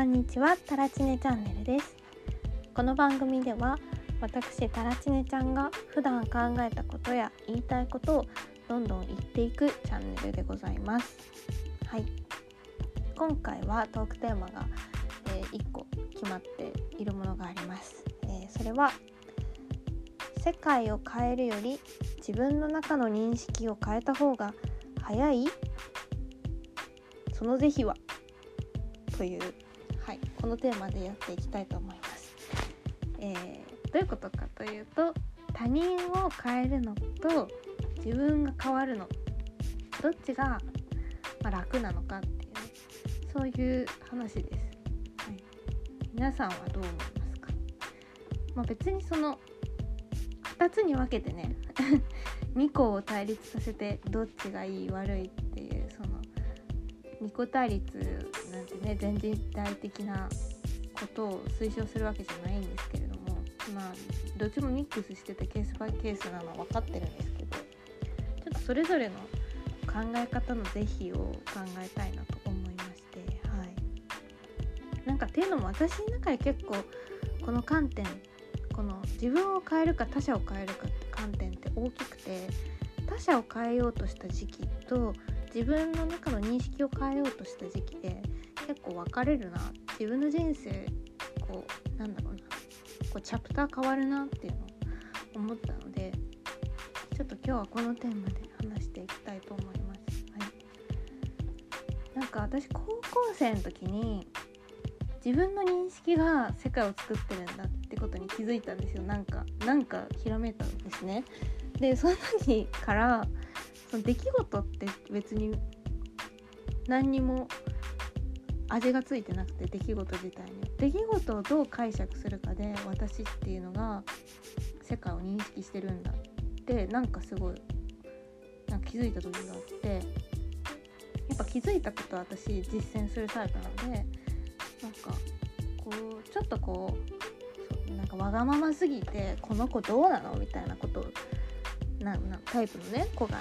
こんにちはタラチネチャンネルです。この番組では私タラチネちゃんが普段考えたことや言いたいことをどんどん言っていくチャンネルでございます。はい。今回はトークテーマが、えー、1個決まっているものがあります、えー、それは世界を変えるより自分の中の認識を変えた方が早い？その是非は？というはい、このテーマでやっていきたいと思います。えー、どういうことかというと他人を変えるのと自分が変わるのどっちが、ま楽なのかっていう、ね、そういう話です。はい、皆さんはどう思いますか、まあ、別にその2つに分けてね 2個を対立させてどっちがいい悪いっていうその2個対立なんてね全人体的なことを推奨するわけじゃないんですけれどもまあどっちもミックスしててケースバイケースなのは分かってるんですけどちょっとそれぞれの考え方の是非を考えたいなと思いましてはい。なんかっていうのも私の中で結構この観点この自分を変えるか他者を変えるかって観点って大きくて他者を変えようとした時期と自分の中の認識を変えようとした時期で構分かれるな自分の人生こうなんだろうなこうチャプター変わるなっていうのを思ったのでちょっと今日はこのテーマで話していきたいと思います。はい、なんか私高校生の時に自分の認識が世界を作ってるんだってことに気づいたんですよ。なんかなんかひらめいたんですね。でその時からその出来事って別に何にも味がついてなくて出来事自体に。出来事をどう解釈するかで私っていうのが世界を認識してるんだってなんかすごいなんか気づいた時があってやっぱ気づいたことは私実践するタイプなのでなんかこうちょっとこうなんかわがまますぎてこの子どうなの？みたいなことをななタイプのね子が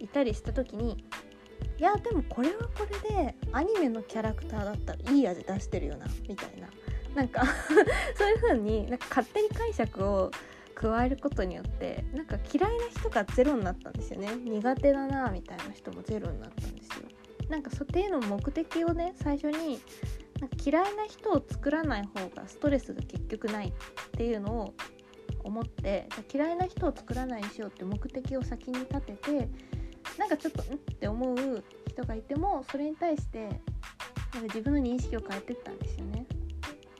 いたりした時にいやでもこれはこれでアニメのキャラクターだったらいい味出してるよなみたいな。なんか そういう風になんか勝手に解釈を加えることによってなんか嫌いな人がゼロになったんですよね。苦手だなみたいな人もゼロになったんですよ。なんかそっていうの目的をね最初に嫌いな人を作らない方がストレスが結局ないっていうのを思って嫌いな人を作らないにしようって目的を先に立ててなんかちょっとんって思う人がいてもそれに対してなんか自分の認識を変えてったんですよね。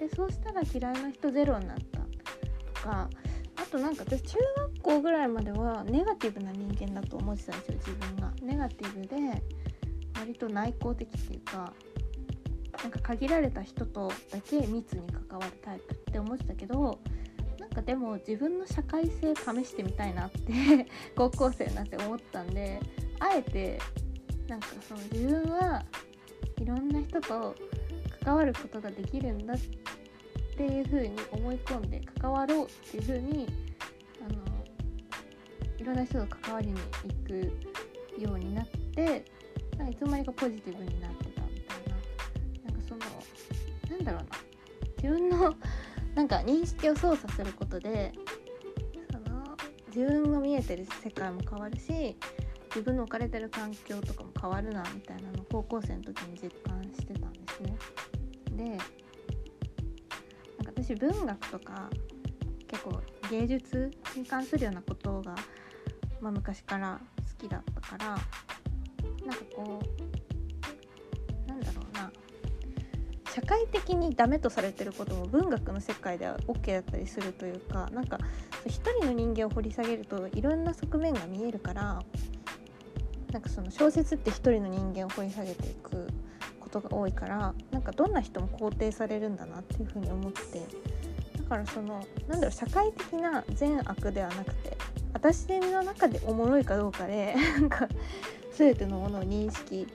でそうしたら嫌いな人ゼロになったとかあとなんか私中学校ぐらいまではネガティブな人間だと思ってたんですよ自分が。ネガティブで割と内向的っていうかなんか限られた人とだけ密に関わるタイプって思ってたけどかでも自分の社会性試してみたいなって 高校生になって思ったんであえてなんかその自分はいろんな人と関わることができるんだっていう風に思い込んで関わろうっていう風にあのいろんな人と関わりに行くようになってなんかいつの間にかポジティブになってたみたいな。なんかそのなんだろうな。自分のなんか認識を操作することでその自分が見えてる世界も変わるし自分の置かれてる環境とかも変わるなみたいなの高校生の時に実感してたんですね。でなんか私文学とか結構芸術に関するようなことが、まあ、昔から好きだったからなんかこう社会的にダメとされてることも文学の世界では OK だったりするというかなんか一人の人間を掘り下げるといろんな側面が見えるからなんかその小説って一人の人間を掘り下げていくことが多いからなんかどんな人も肯定されるんだなっていうふうに思ってだからそのなんだろう社会的な善悪ではなくて私の中でおもろいかどうかでなんか全てのものを認識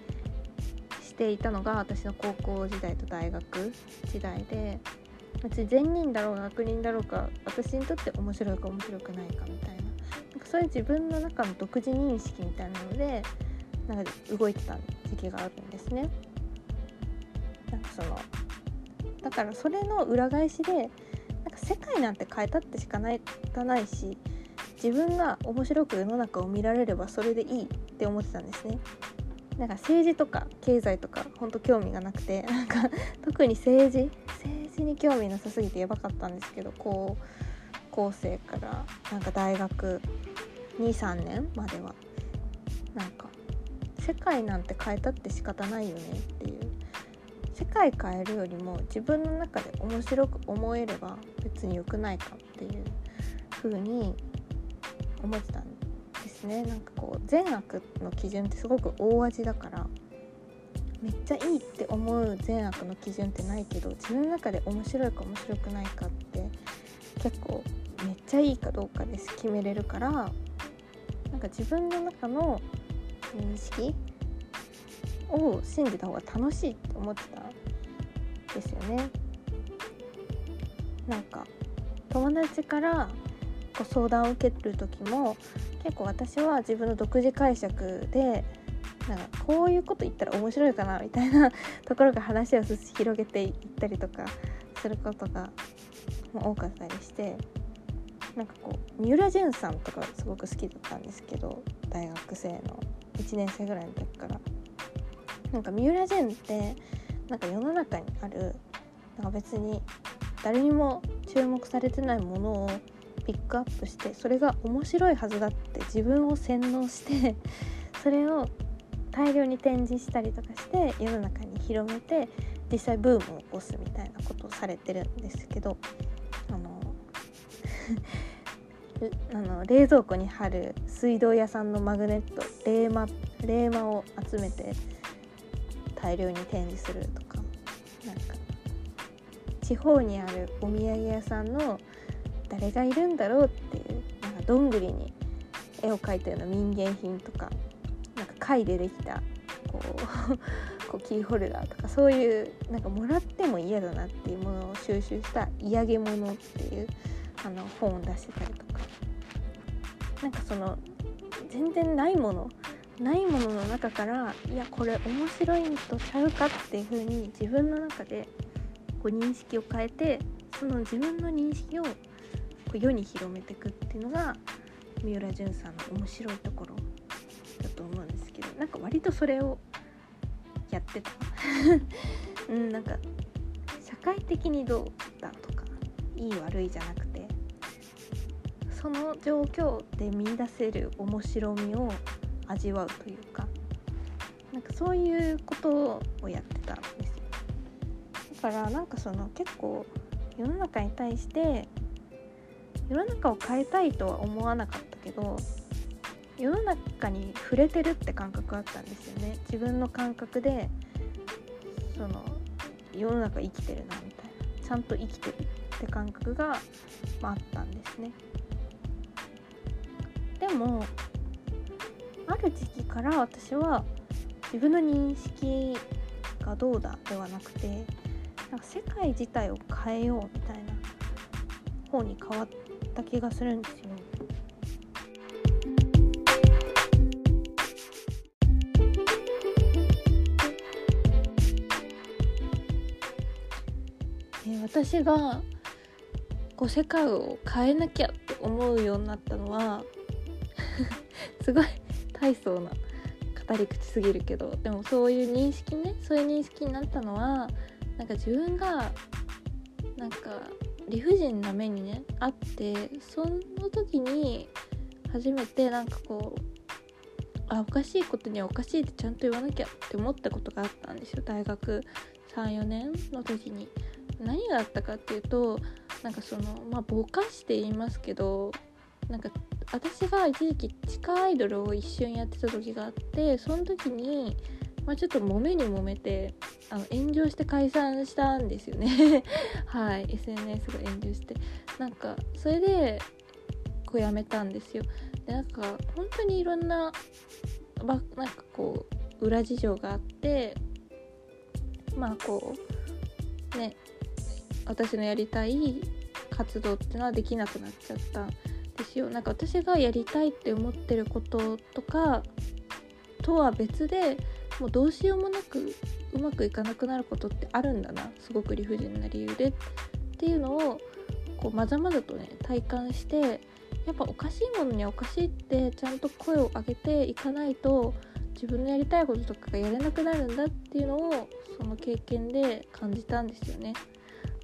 していたのが私の高校時代と大学時代で別に善人だろうが悪人だろうか私にとって面白いか面白くないかみたいななんかそういう自分の中の独自認識みたいなのでなんか動いてた時期があるんですね。なんかそのだからそれの裏返しでなんか世界なんて変えたってしかないないし自分が面白く世の中を見られればそれでいいって思ってたんですね。なんか政治とか経済とか本当興味がなくて なんか特に政治政治に興味なさすぎてやばかったんですけどこう高生からなんか大学23年まではなんか世界なんて変えたって仕方ないよねっていう。世界変えるよりも自分の中で面白く思えれば別に良くないかっていう風に思ってたんですねなんかこう善悪の基準ってすごく大味だからめっちゃいいって思う善悪の基準ってないけど自分の中で面白いか面白くないかって結構めっちゃいいかどうかです決めれるからなんか自分の中の認識を信じた方が楽しいって思ってたんですよね。なんか友達からご相談を受ける時も結構私は自分の独自解釈でなんかこういうこと言ったら面白いかなみたいな ところが話を広げていったりとかすることが多かったりしてなんかこう三浦淳さんとかすごく好きだったんですけど大学生の1年生ぐらいの時から。なんか三浦淳ってなんか世の中にあるなんか別に誰にも注目されてないものをピックアップしてそれが面白いはずだって自分を洗脳して それを大量に展示したりとかして世の中に広めて実際ブームを起こすみたいなことをされてるんですけどあの あの冷蔵庫に貼る水道屋さんのマグネット冷マ冷マを集めて大量に展示するとかなんか地方にあるお土産屋さんの誰がいるんだろうっていうなんかどんぐりに絵を描いたような民芸品とかなんか貝でできたこう こうキーホルダーとかそういうなんかもらっても嫌だなっていうものを収集した嫌げ物っていうあの本を出してたりとか。なんかその全然ないものないものの中からいやこれ面白いんとちゃうかっていう風に自分の中でこう認識を変えてその自分の認識をこう世に広めていくっていうのが三浦淳さんの面白いところだと思うんですけどなんか割とそれをやってた。うんなんか社会的にどうだとかいい悪いじゃなくてその状況で見出せる面白みを味わうというかなんかそういうことをやってたんですよ。だからなんかその結構世の中に対して世の中を変えたいとは思わなかったけど世の中に触れてるって感覚あったんですよね。自分の感覚でその世の中生きてるなみたいな。ちゃんと生きてるって感覚が、まあ、あったんですね。でもある時期から私は自分の認識がどうだではなくてなんか世界自体を変えようみたいな方に変わった気がするんですよ。私がこう世界を変えなきゃって思うようになったのは すごい大層な語り口すぎるけどでもそういう認識ねそういう認識になったのはなんか自分がなんか理不尽な目にねあってその時に初めてなんかこうあおかしいことにはおかしいってちゃんと言わなきゃって思ったことがあったんですよ大学34年の時に。何があったかっていうとなんかそのまあぼかして言いますけどなんか私が一時期地下アイドルを一瞬やってた時があってその時に、まあ、ちょっと揉めに揉めてあの炎上して解散したんですよね。はい。SNS が炎上して。なんかそれでこうやめたんですよ。でなんか本当にいろんななんかこう裏事情があってまあこうね私のやりたい活動ってのはできなくなっちゃったんですよ。なんか私がやりたいって思ってることとかとは別でもうどうしようもなくうまくいかなくなることってあるんだな。すごく理不尽な理由で。っていうのをこうまざまざとね体感してやっぱおかしいものにはおかしいってちゃんと声を上げていかないと自分のやりたいこととかがやれなくなるんだっていうのをその経験で感じたんですよね。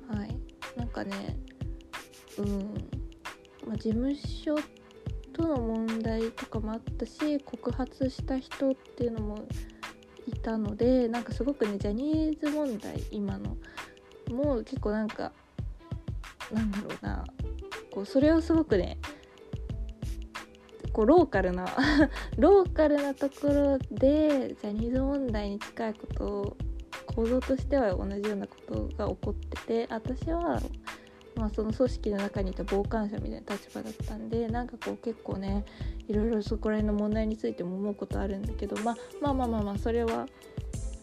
はい、なんかねうん、まあ、事務所との問題とかもあったし告発した人っていうのもいたのでなんかすごくねジャニーズ問題今のもう結構なんかなんだろうなこうそれをすごくねこうローカルな ローカルなところでジャニーズ問題に近いことを構造としては同じようなことが起こってて私はまあ、その組織の中にいた傍観者みたいな立場だったんでなんかこう結構ねいろいろそこら辺の問題についても思うことあるんだけど、まあ、まあまあまあまあそれは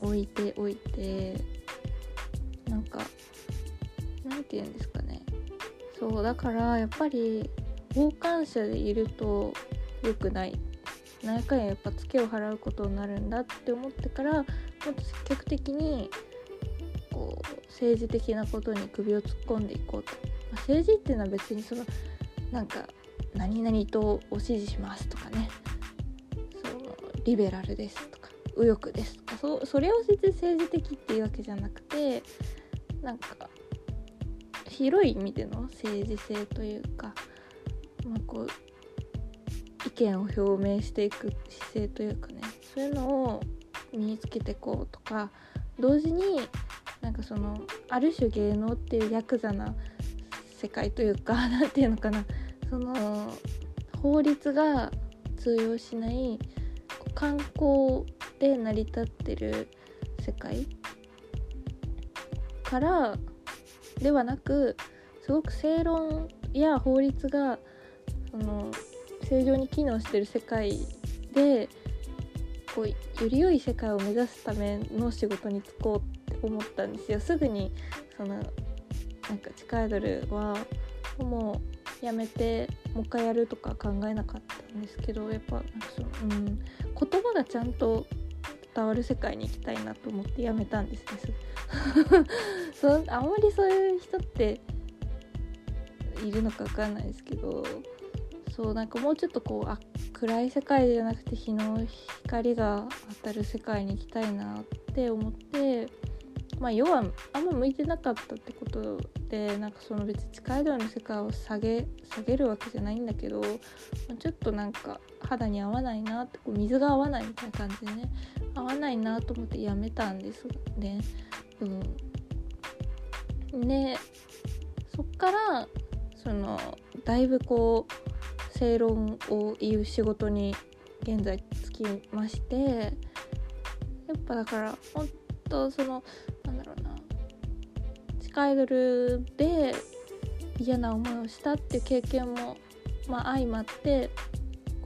置いておいてなんかなんて言うんですかね。そうだからやっぱり傍観者でいると良くない。何回やっぱツケを払うことになるんだって思ってからもっと積極的にこう政治的なことに首を突っ込んでいこうと、まあ、政治っていうのは別にそのなんか何々とお支持しますとかね。そのリベラルですとか。右翼ですとか。そそれを別に政治的っていうわけじゃなくてなんか広い意味での政治性というか、まあ、こう意見を表明していく姿勢というかね。そういうのを身につけていこうとか。同時になんかそのある種芸能っていうヤクザな世界というか 何て言うのかな。その法律が通用しない観光で成り立ってる世界。からではなくすごく正論や法律がその正常に機能してる世界でこうより良い世界を目指すための仕事に就こう思ったんですよ。すぐにそのなんか地下アイドルはもうやめてもう一回やるとか考えなかったんですけどやっぱなんかその、うん、言葉がちゃんと伝わる世界に行きたいなと思ってやめたんですね そあんまりそういう人っているのか分かんないですけどそうなんかもうちょっとこうあ暗い世界じゃなくて日の光が当たる世界に行きたいなって思ってまあ要はあんま向いてなかったってことでなんかその別に地下アイドルの世界を下げ下げるわけじゃないんだけど、ま、ちょっとなんか肌に合わないなってこう水が合わないみたいな感じでね合わないなと思ってやめたんですね。うん、でそっからそのだいぶこう正論を言う仕事に現在つきましてやっぱだから本当そのアイドルで嫌な思いをしたっていう経験も、まあ、相まって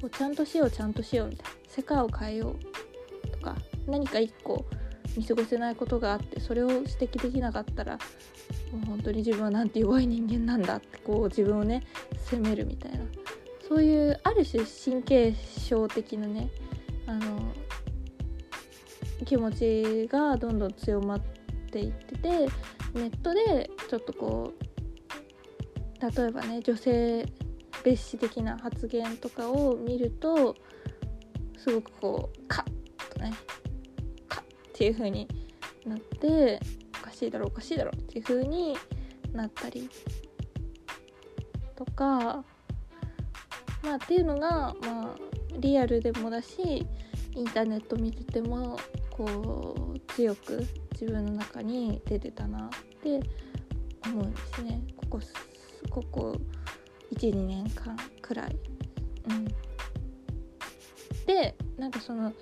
こうちゃんとしようちゃんとしようみたいな世界を変えようとか何か一個見過ごせないことがあってそれを指摘できなかったらもう本当に自分はなんて弱い人間なんだってこう自分をね責めるみたいな。そういうある種神経症的なねあの気持ちがどんどん強まっていっててネットでちょっとこう例えばね女性蔑視的な発言とかを見るとすごくこうカッとねカッっていう風になっておかしいだろおかしいだろっていう風になったりとかまあっていうのがまあリアルでもだしインターネット見ててもこう強く自分の中に出てたなって思うんですねここここ12年間くらい。うん、でなんかその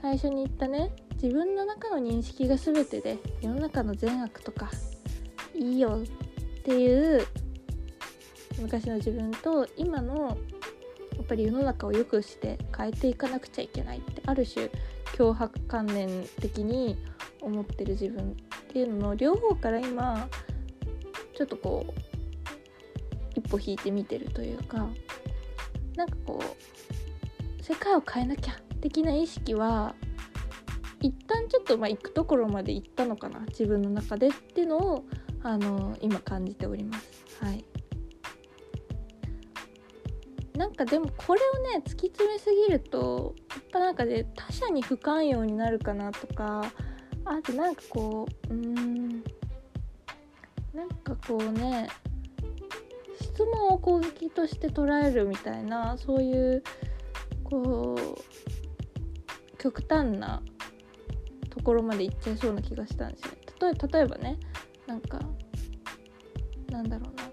最初に言ったね自分の中の認識が全てで世の中の善悪とかいいよっていう昔の自分と今のやっぱり世の中を良くして変えていかなくちゃいけないってある種脅迫観念的に思ってる自分っていうのの両方から今ちょっとこう一歩引いてみてるというかなんかこう世界を変えなきゃ的な意識は一旦ちょっとまあ行くところまで行ったのかな自分の中でっていうのをあの今感じております。はいなんかでもこれをね突き詰めすぎるとやっぱなんかね他者に不寛容になるかなとかあとなんかこううんなんかこうね質問を攻撃として捉えるみたいなそういうこう極端なところまでいっちゃいそうな気がしたんですよ。例え例えばねなんかなんだろうな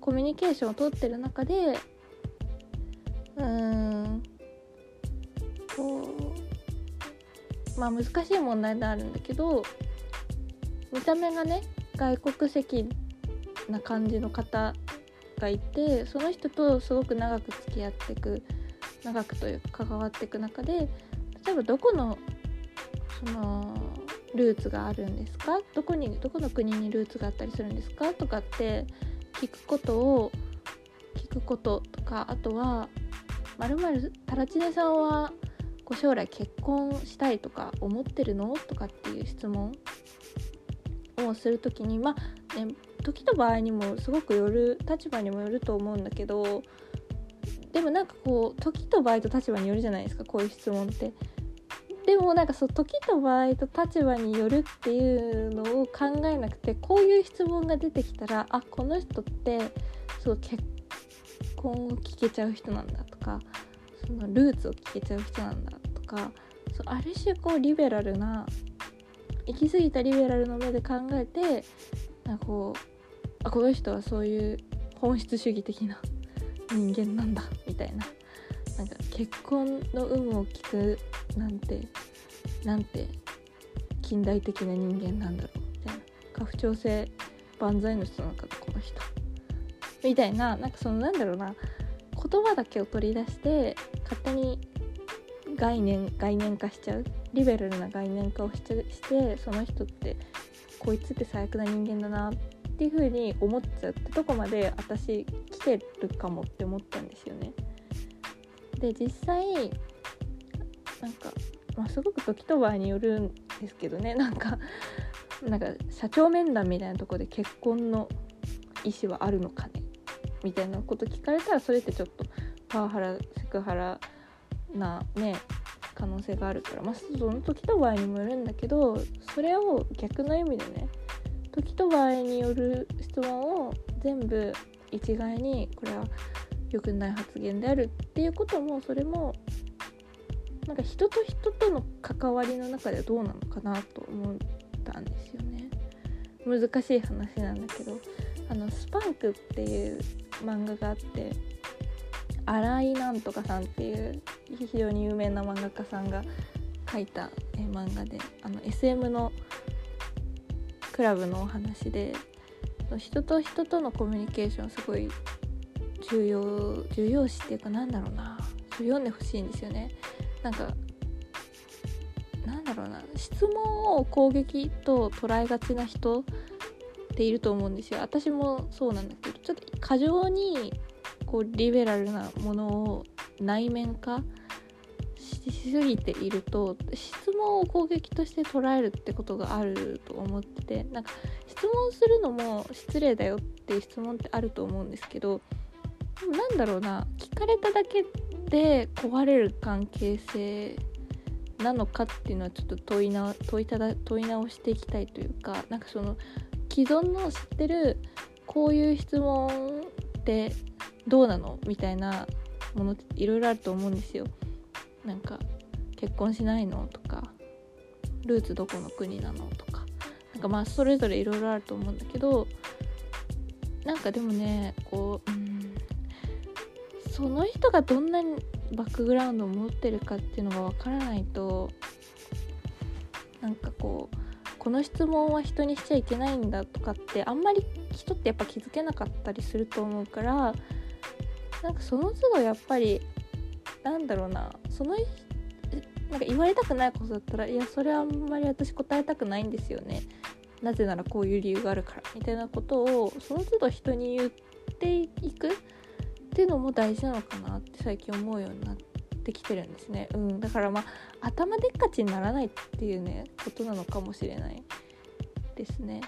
コミュニケーションをとってる中でうん。こう。まあ難しい問題であるんだけど見た目がね外国籍な感じの方がいてその人とすごく長く付き合ってく長くというか関わっていく中で例えばどこのそのルーツがあるんですか？どこにどこの国にルーツがあったりするんですか？とかって聞くことを聞くこととかあとはまるまるタラチネさんはこう将来結婚したいとか思ってるのとかっていう質問をする時にまあね時と場合にもすごくよる立場にもよると思うんだけどでもなんかこう時と場合と立場によるじゃないですかこういう質問って。でもなんかそう時と場合と立場によるっていうのを考えなくてこういう質問が出てきたらあこの人ってそう結婚を聞けちゃう人なんだとかそのルーツを聞けちゃう人なんだとかそうある種こうリベラルな行き過ぎたリベラルの目で考えてなんかこうあこの人はそういう本質主義的な人間なんだみたいな。なんか結婚の有無を聞くなんてなんて近代的な人間なんだろうみたいな。家父長制万歳の人なのかこの人。みたいななんかそのなんだろうな言葉だけを取り出して勝手に概念概念化しちゃうリベラルな概念化をししてその人ってこいつって最悪な人間だなっていう風に思っちゃうってとこまで私来てるかもって思ったんですよね。で実際なんか、まあ、すごく時と場合によるんですけどねなんかなんか社長面談みたいなとこで結婚の意思はあるのかみたいなこと聞かれたらそれってちょっとパワハラセクハラなね可能性があるから。まあその時と場合にもよるんだけどそれを逆の意味でね時と場合による質問を全部一概にこれは良くない発言であるっていうこともそれもなんか人と人との関わりの中ではどうなのかなと思ったんですよね。難しい話なんだけどあのスパンクっていう漫画があって新井なんとかさんっていう非常に有名な漫画家さんが書いた漫画であの SM のクラブのお話で人と人とのコミュニケーションすごい重要重要視っていうかなんだろうな読んでほしいんですよね。なんかなんだろうな質問を攻撃と捉えがちな人っていると思うんですよ。私もそうなんだけど過剰にこうリベラルなものを内面化しすぎていると質問を攻撃として捉えるってことがあると思っててなんか質問するのも失礼だよっていう質問ってあると思うんですけどでもなんだろうな聞かれただけで壊れる関係性なのかっていうのはちょっと問いな問いただ問い直していきたいというかなんかその既存の知ってるこういう質問ってどうなの？みたいなものっていろいろあると思うんですよ。なんか結婚しないの？とかルーツどこの国なの？とか。なんかまあそれぞれいろいろあると思うんだけどなんかでもねこう、うん、その人がどんなにバックグラウンドを持ってるかっていうのがわからないとなんかこうこの質問は人にしちゃいけないんだとかってあんまり人ってやっぱ気づけなかったりすると思うからなんかその都度やっぱりなんだろうなそのなんか言われたくないことだったらいやそれはあんまり私答えたくないんですよね。なぜならこういう理由があるからみたいなことをその都度人に言っていくっていうのも大事なのかなって最近思うようになって。ってきてるんですね、うん、だからまあ頭でっかちにならないっていうねことなのかもしれないですね。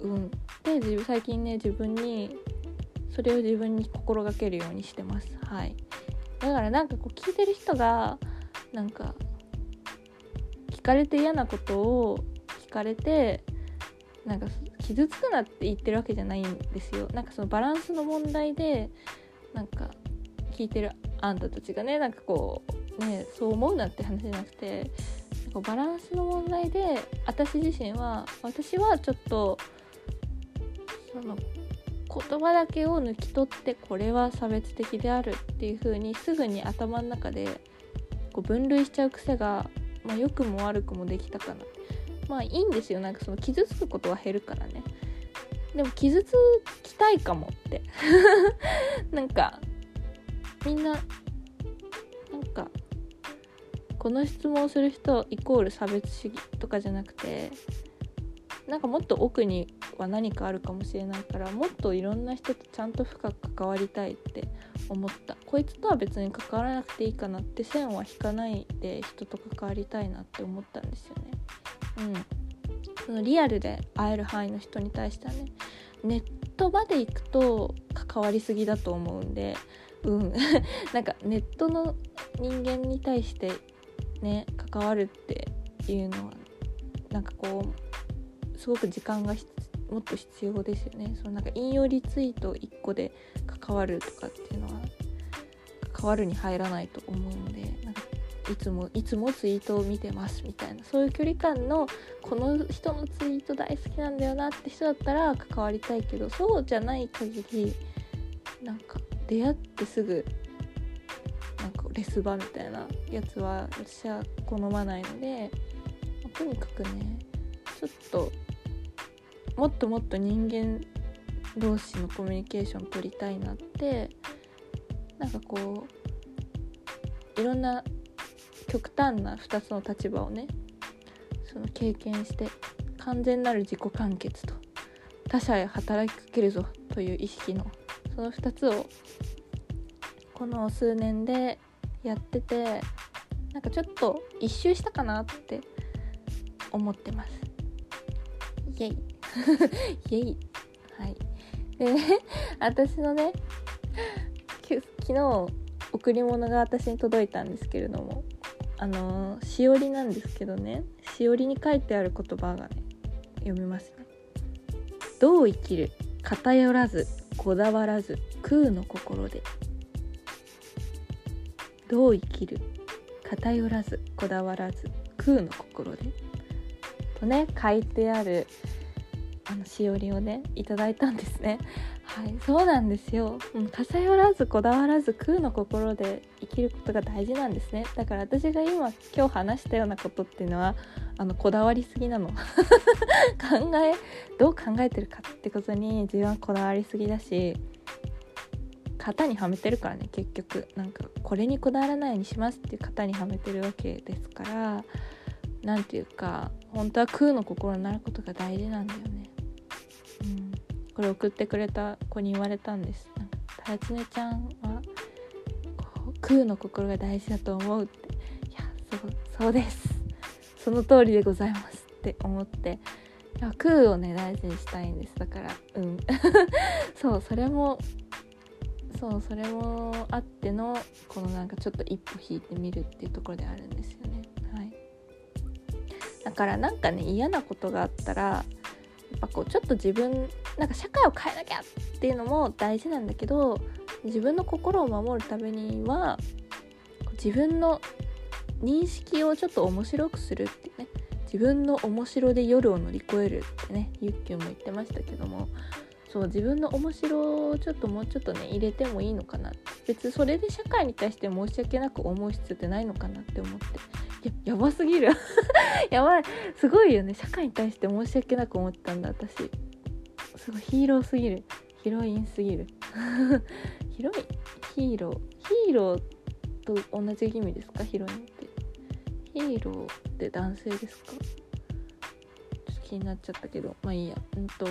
うん、で自分最近ね自分にそれを自分に心がけるようにしてます。はい、だからなんかこう聞いてる人がなんか聞かれて嫌なことを聞かれてなんか傷つくなって言ってるわけじゃないんですよ。なんかそのバランスの問題でなんか聞いてるあんたたちがねなんかこうねそう思うなって話じゃなくてバランスの問題で私自身は私はちょっとその言葉だけを抜き取ってこれは差別的であるっていう風にすぐに頭の中でこう分類しちゃう癖が、まあ、良くも悪くもできたかな。まあいいんですよ。なんかその傷つくことは減るからね。でも傷つきたいかもって。なんかみんななんかこの質問をする人イコール差別主義とかじゃなくてなんかもっと奥には何かあるかもしれないからもっといろんな人とちゃんと深く関わりたいって思ったこいつとは別に関わらなくていいかなって線は引かないで人と関わりたいなって思ったんですよね。うんそのリアルで会える範囲の人に対してはねネットまで行くと関わりすぎだと思うんでうん。なんかネットの人間に対してね関わるっていうのはなんかこうすごく時間がもっと必要ですよね。そのなんか引用リツイート1個で関わるとかっていうのは関わるに入らないと思うのでなんかいつもいつもツイートを見てますみたいな。そういう距離感のこの人のツイート大好きなんだよなって人だったら関わりたいけどそうじゃない限りなんか出会ってすぐなんかレスバみたいなやつは私は好まないので、ま、とにかくねちょっともっともっと人間同士のコミュニケーション取りたいなってなんかこういろんな極端な2つの立場をねその経験して完全なる自己完結と他者へ働きかけるぞという意識のその2つをこの数年でやっててなんかちょっと一周したかなって思ってます。イエイ。イエイ。はい。でね 私のね昨日贈り物が私に届いたんですけれどもあのしおりなんですけどねしおりに書いてある言葉がね読みますね。どう生きる？偏らずこだわらず空の心で。どう生きる偏らずこだわらず空の心で。とね書いてあるあのしおりをねいただいたんですね。はいそうなんですよ、うん、偏らずこだわらず空の心で生きることが大事なんですね。だから私が今今日話したようなことっていうのはあのこだわりすぎなの。考えどう考えてるかってことに自分はこだわりすぎだし型にはめてるからね結局。なんかこれにこだわらないようにしますっていう型にはめてるわけですから何て言うか本当は空の心になることが大事なんだよね。うん、これ送ってくれた子に言われたんです。なんかタラチネちゃんは空の心が大事だと思うって。いやそうそうです。その通りでございますって思って空をね大事にしたいんです。だからうん。そうそれもそうそれもあってのこのなんかちょっと一歩引いてみるっていうところであるんですよね。はい、だからなんかね嫌なことがあったらやっぱこうちょっと自分なんか社会を変えなきゃっていうのも大事なんだけど自分の心を守るためには自分の認識をちょっと面白くするってね自分の面白で夜を乗り越えるってねゆっきゅうも言ってましたけどもそう自分の面白をちょっともうちょっとね入れてもいいのかな別にそれで社会に対して申し訳なく思う必要ってないのかなって思って。ややばすぎる。やばい。すごいよね。社会に対して申し訳なく思ったんだ私。すごいヒーローすぎる。ヒロインすぎる。ヒロイン？ヒーロー。ヒーローと同じ意味ですか？ヒロイン。ヒーローって男性ですか？ちょっと気になっちゃったけど。まあいいや。うんと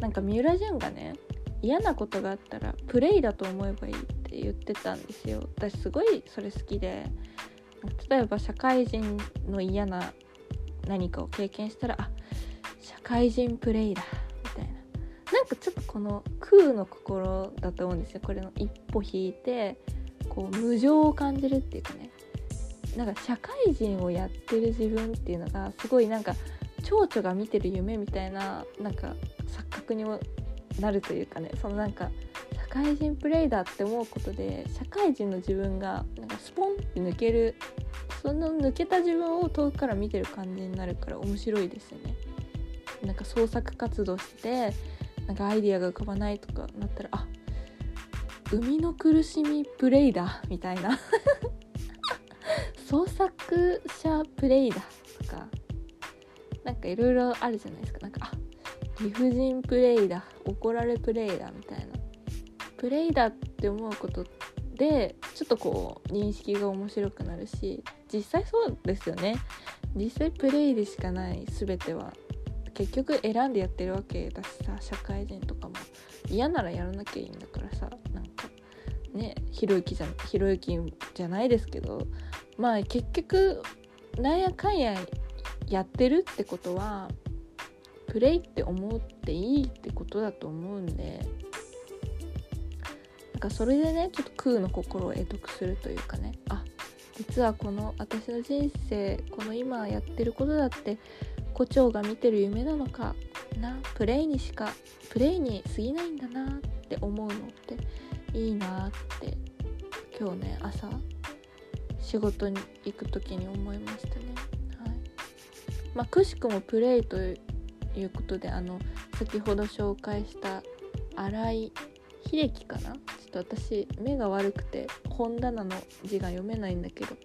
なんか三浦淳がね嫌なことがあったらプレイだと思えばいいって言ってたんですよ。私すごいそれ好きで例えば社会人の嫌な何かを経験したらあ社会人プレイだみたいな。なんかちょっとこの空の心だと思うんですよ。これの一歩引いてこう無情を感じるっていうかね。なんか社会人をやってる自分っていうのがすごいなんか蝶々が見てる夢みたいななんか錯覚にもなるというかねそのなんか社会人プレイだって思うことで社会人の自分がなんかスポンって抜けるその抜けた自分を遠くから見てる感じになるから面白いですよね。なんか創作活動してなんかアイディアが浮かばないとかなったらあ生みの苦しみプレイだみたいな創作者プレイだとかなんかいろいろあるじゃないですか。なんかあ理不尽プレイだ怒られプレイだみたいな。プレイだって思うことでちょっとこう認識が面白くなるし実際そうですよね。実際プレイでしかない全ては結局選んでやってるわけだしさ社会人とかも。嫌ならやらなきゃいいんだからさ。ねひろゆきじゃひろゆきじゃないですけどまあ結局なんやかんややってるってことはプレイって思っていいってことだと思うんでなんかそれでねちょっと空の心を得得するというかねあ実はこの私の人生この今やってることだって胡蝶が見てる夢なのかなプレイにしかプレイに過ぎないんだなって思うのっていいなって今日ね朝仕事に行く時に思いましたね。はい。まあ、くしくもプレイということであの先ほど紹介した新井秀樹かな？ちょっと私目が悪くて本棚の字が読めないんだけど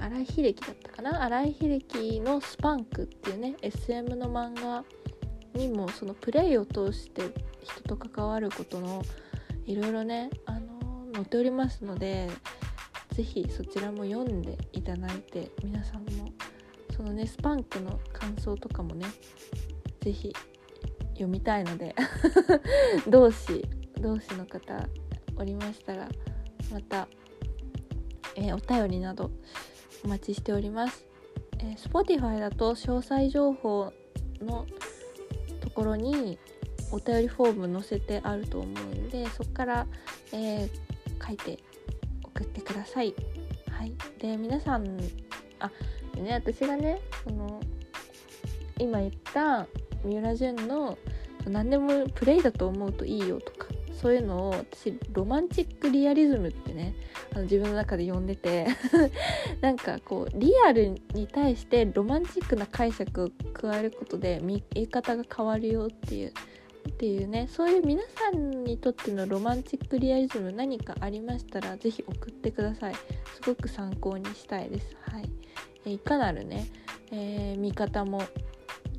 新井秀樹だったかな？新井秀樹の「スパンク」っていうね SM の漫画にもそのプレイを通して人と関わることのいろいろねあの載っておりますので是非そちらも読んでいただいて皆さんもそのねスパンクの感想とかもね是非読みたいので 同志同志の方おりましたらまた、えー、お便りなどお待ちしております、えー、Spotify だと詳細情報のところにお便りフォーム載せてあると思うんでそこから、えー、書いて送ってください。はい、で皆さんあね私がねその今言った三浦淳の何でもプレイだと思うといいよとかそういうのを私ロマンチックリアリズムってねあの自分の中で呼んでて なんかこうリアルに対してロマンチックな解釈を加えることで見え方が変わるよっていうっていうねそういう皆さんにとってのロマンチックリアリズム何かありましたら是非送ってください。すごく参考にしたいです。はい。えいかなるね、えー、見方も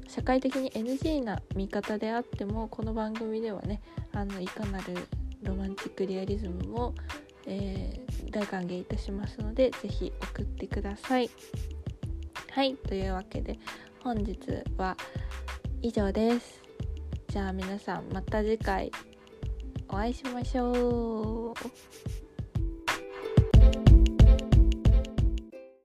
社会的に NG な見方であってもこの番組ではねあのいかなるロマンチックリアリズムも、えー、大歓迎いたしますので是非送ってください。はい。というわけで本日は以上です。じゃあ皆さんまた次回お会いしましょう。